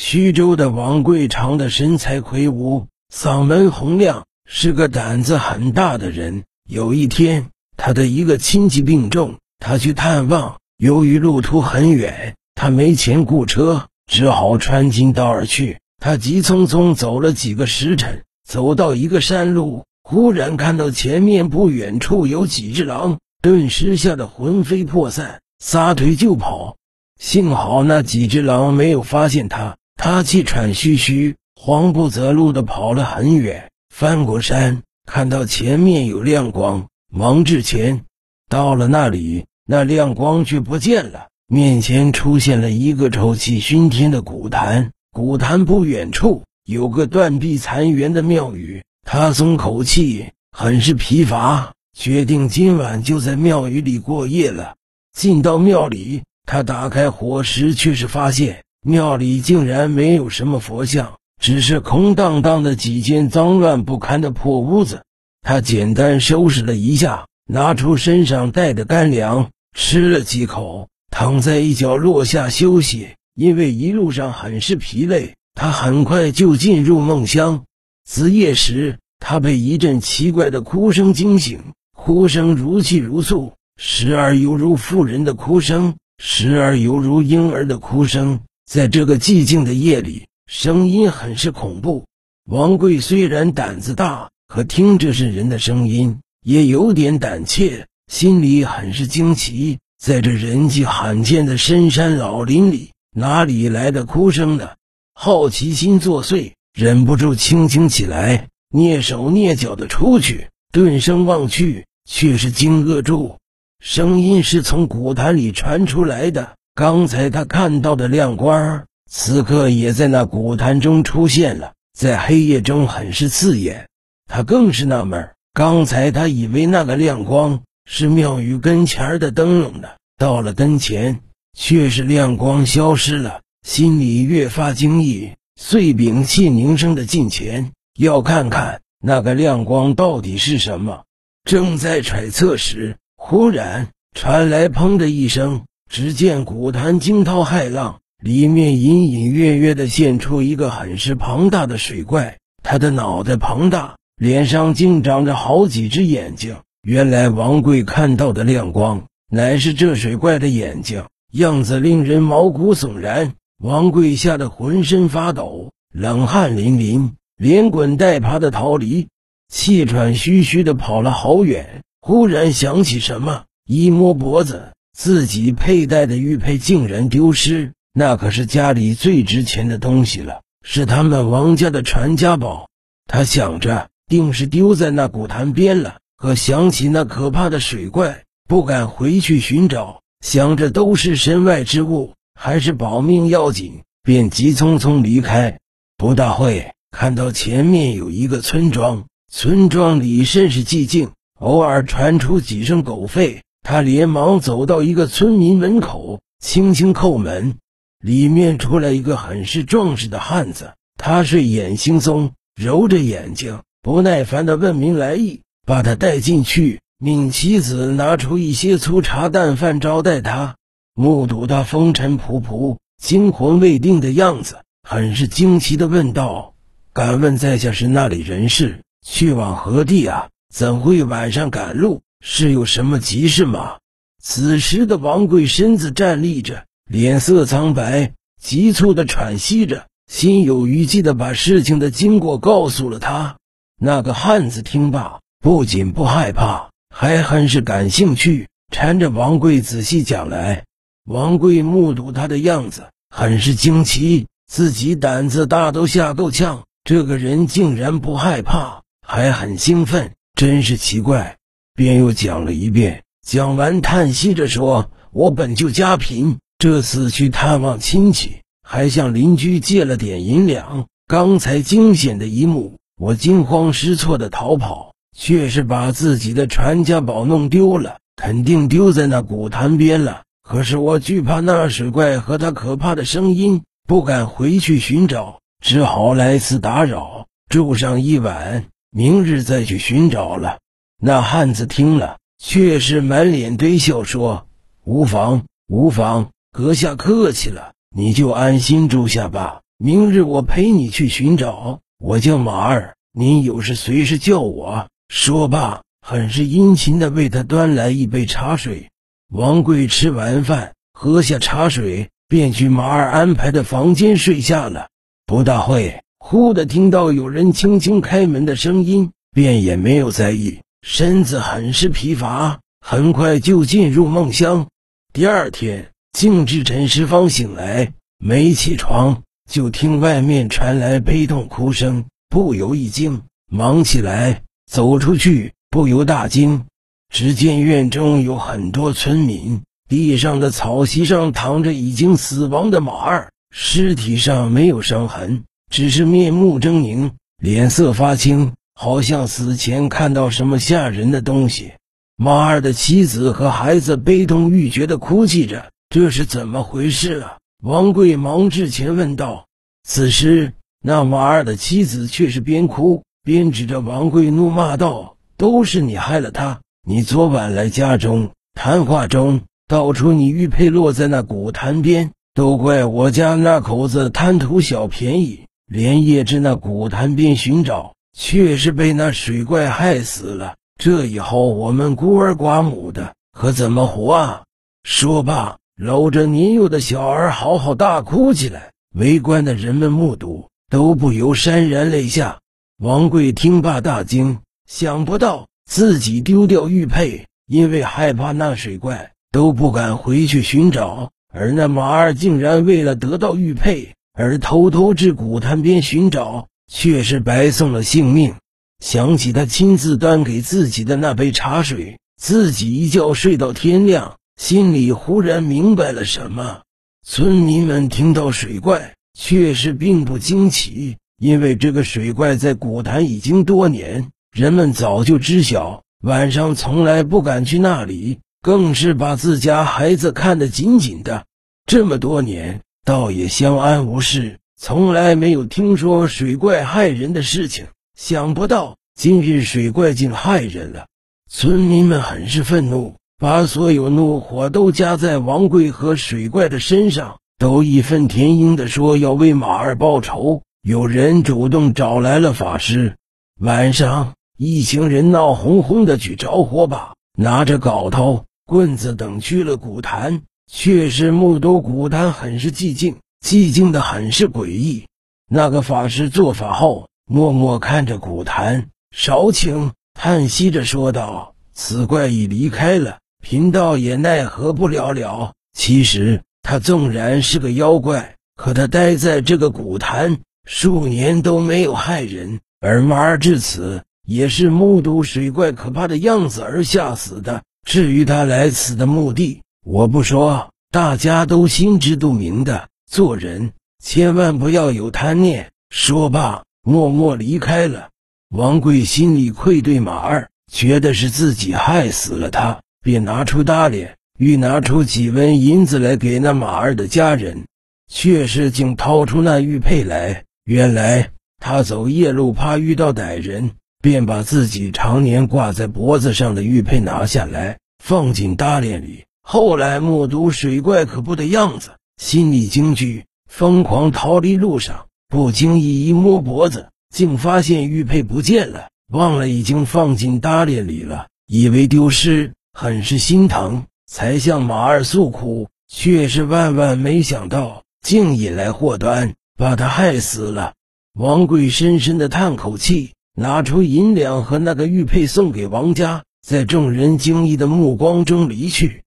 徐州的王贵长得身材魁梧，嗓门洪亮，是个胆子很大的人。有一天，他的一个亲戚病重，他去探望，由于路途很远，他没钱雇车，只好穿金刀而去。他急匆匆走了几个时辰，走到一个山路，忽然看到前面不远处有几只狼，顿时吓得魂飞魄散，撒腿就跑。幸好那几只狼没有发现他，他气喘吁吁、慌不择路地跑了很远，翻过山，看到前面有亮光，忙至前。到了那里，那亮光却不见了，面前出现了一个臭气熏天的古坛。古坛不远处有个断壁残垣的庙宇，他松口气，很是疲乏，决定今晚就在庙宇里过夜了。进到庙里。他打开火石，却是发现庙里竟然没有什么佛像，只是空荡荡的几间脏乱不堪的破屋子。他简单收拾了一下，拿出身上带的干粮，吃了几口，躺在一角落下休息。因为一路上很是疲累，他很快就进入梦乡。子夜时，他被一阵奇怪的哭声惊醒，哭声如泣如诉，时而犹如妇人的哭声。时而犹如婴儿的哭声，在这个寂静的夜里，声音很是恐怖。王贵虽然胆子大，可听这是人的声音，也有点胆怯，心里很是惊奇。在这人迹罕见的深山老林里，哪里来的哭声呢？好奇心作祟，忍不住轻轻起来，蹑手蹑脚的出去，顿声望去，却是惊愕住。声音是从古坛里传出来的。刚才他看到的亮光，此刻也在那古坛中出现了，在黑夜中很是刺眼。他更是纳闷：刚才他以为那个亮光是庙宇跟前的灯笼呢，到了跟前，却是亮光消失了，心里越发惊异，遂屏气凝声的近前，要看看那个亮光到底是什么。正在揣测时，忽然传来“砰”的一声，只见古潭惊涛骇浪，里面隐隐约约地现出一个很是庞大的水怪。他的脑袋庞大，脸上竟长着好几只眼睛。原来王贵看到的亮光，乃是这水怪的眼睛，样子令人毛骨悚然。王贵吓得浑身发抖，冷汗淋淋，连滚带爬地逃离，气喘吁吁地跑了好远。忽然想起什么，一摸脖子，自己佩戴的玉佩竟然丢失。那可是家里最值钱的东西了，是他们王家的传家宝。他想着，定是丢在那古潭边了。可想起那可怕的水怪，不敢回去寻找。想着都是身外之物，还是保命要紧，便急匆匆离开。不大会，看到前面有一个村庄，村庄里甚是寂静。偶尔传出几声狗吠，他连忙走到一个村民门口，轻轻叩门。里面出来一个很是壮实的汉子，他睡眼惺忪，揉着眼睛，不耐烦地问明来意，把他带进去，命妻子拿出一些粗茶淡饭招待他。目睹他风尘仆仆、惊魂未定的样子，很是惊奇地问道：“敢问在下是那里人士？去往何地啊？”怎会晚上赶路？是有什么急事吗？此时的王贵身子站立着，脸色苍白，急促的喘息着，心有余悸的把事情的经过告诉了他。那个汉子听罢，不仅不害怕，还很是感兴趣，缠着王贵仔细讲来。王贵目睹他的样子，很是惊奇，自己胆子大都吓够呛，这个人竟然不害怕，还很兴奋。真是奇怪，便又讲了一遍。讲完，叹息着说：“我本就家贫，这次去探望亲戚，还向邻居借了点银两。刚才惊险的一幕，我惊慌失措的逃跑，却是把自己的传家宝弄丢了，肯定丢在那古潭边了。可是我惧怕那水怪和他可怕的声音，不敢回去寻找，只好来此打扰，住上一晚。”明日再去寻找了。那汉子听了，却是满脸堆笑，说：“无妨，无妨，阁下客气了，你就安心住下吧。明日我陪你去寻找。我叫马二，您有事随时叫我。”说罢，很是殷勤地为他端来一杯茶水。王贵吃完饭，喝下茶水，便去马二安排的房间睡下了。不大会，忽的听到有人轻轻开门的声音，便也没有在意，身子很是疲乏，很快就进入梦乡。第二天，静至陈世芳醒来，没起床，就听外面传来悲痛哭声，不由一惊，忙起来走出去，不由大惊。只见院中有很多村民，地上的草席上躺着已经死亡的马二，尸体上没有伤痕，只是面目狰狞，脸色发青，好像死前看到什么吓人的东西。马二的妻子和孩子悲痛欲绝地哭泣着，这是怎么回事啊？王贵忙至前问道。此时，那马二的妻子却是边哭边指着王贵怒骂道：“都是你害了他！”你昨晚来家中谈话中道出你玉佩落在那古潭边，都怪我家那口子贪图小便宜，连夜至那古潭边寻找，却是被那水怪害死了。这以后我们孤儿寡母的可怎么活啊？说罢，搂着年幼的小儿嚎嚎大哭起来。围观的人们目睹，都不由潸然泪下。王贵听罢大惊，想不到。自己丢掉玉佩，因为害怕那水怪，都不敢回去寻找；而那马二竟然为了得到玉佩而偷偷至古潭边寻找，却是白送了性命。想起他亲自端给自己的那杯茶水，自己一觉睡到天亮，心里忽然明白了什么。村民们听到水怪，却是并不惊奇，因为这个水怪在古潭已经多年。人们早就知晓，晚上从来不敢去那里，更是把自家孩子看得紧紧的。这么多年，倒也相安无事，从来没有听说水怪害人的事情。想不到今日水怪竟害人了，村民们很是愤怒，把所有怒火都加在王贵和水怪的身上，都义愤填膺地说要为马二报仇。有人主动找来了法师，晚上。一行人闹哄哄的去着火把，拿着镐头、棍子等去了古潭，却是目睹古潭很是寂静，寂静的很是诡异。那个法师做法后，默默看着古坛，少顷叹息着说道：“此怪已离开了，贫道也奈何不了了。其实他纵然是个妖怪，可他待在这个古坛数年都没有害人，而妈儿至此。”也是目睹水怪可怕的样子而吓死的。至于他来此的目的，我不说，大家都心知肚明的。做人千万不要有贪念。说罢，默默离开了。王贵心里愧对马二，觉得是自己害死了他，便拿出大脸，欲拿出几文银子来给那马二的家人，却是竟掏出那玉佩来。原来他走夜路，怕遇到歹人。便把自己常年挂在脖子上的玉佩拿下来，放进搭链里。后来目睹水怪可怖的样子，心里惊惧，疯狂逃离路上。不经意一摸脖子，竟发现玉佩不见了，忘了已经放进搭链里了，以为丢失，很是心疼，才向马二诉苦。却是万万没想到，竟引来祸端，把他害死了。王贵深深的叹口气。拿出银两和那个玉佩送给王家，在众人惊异的目光中离去。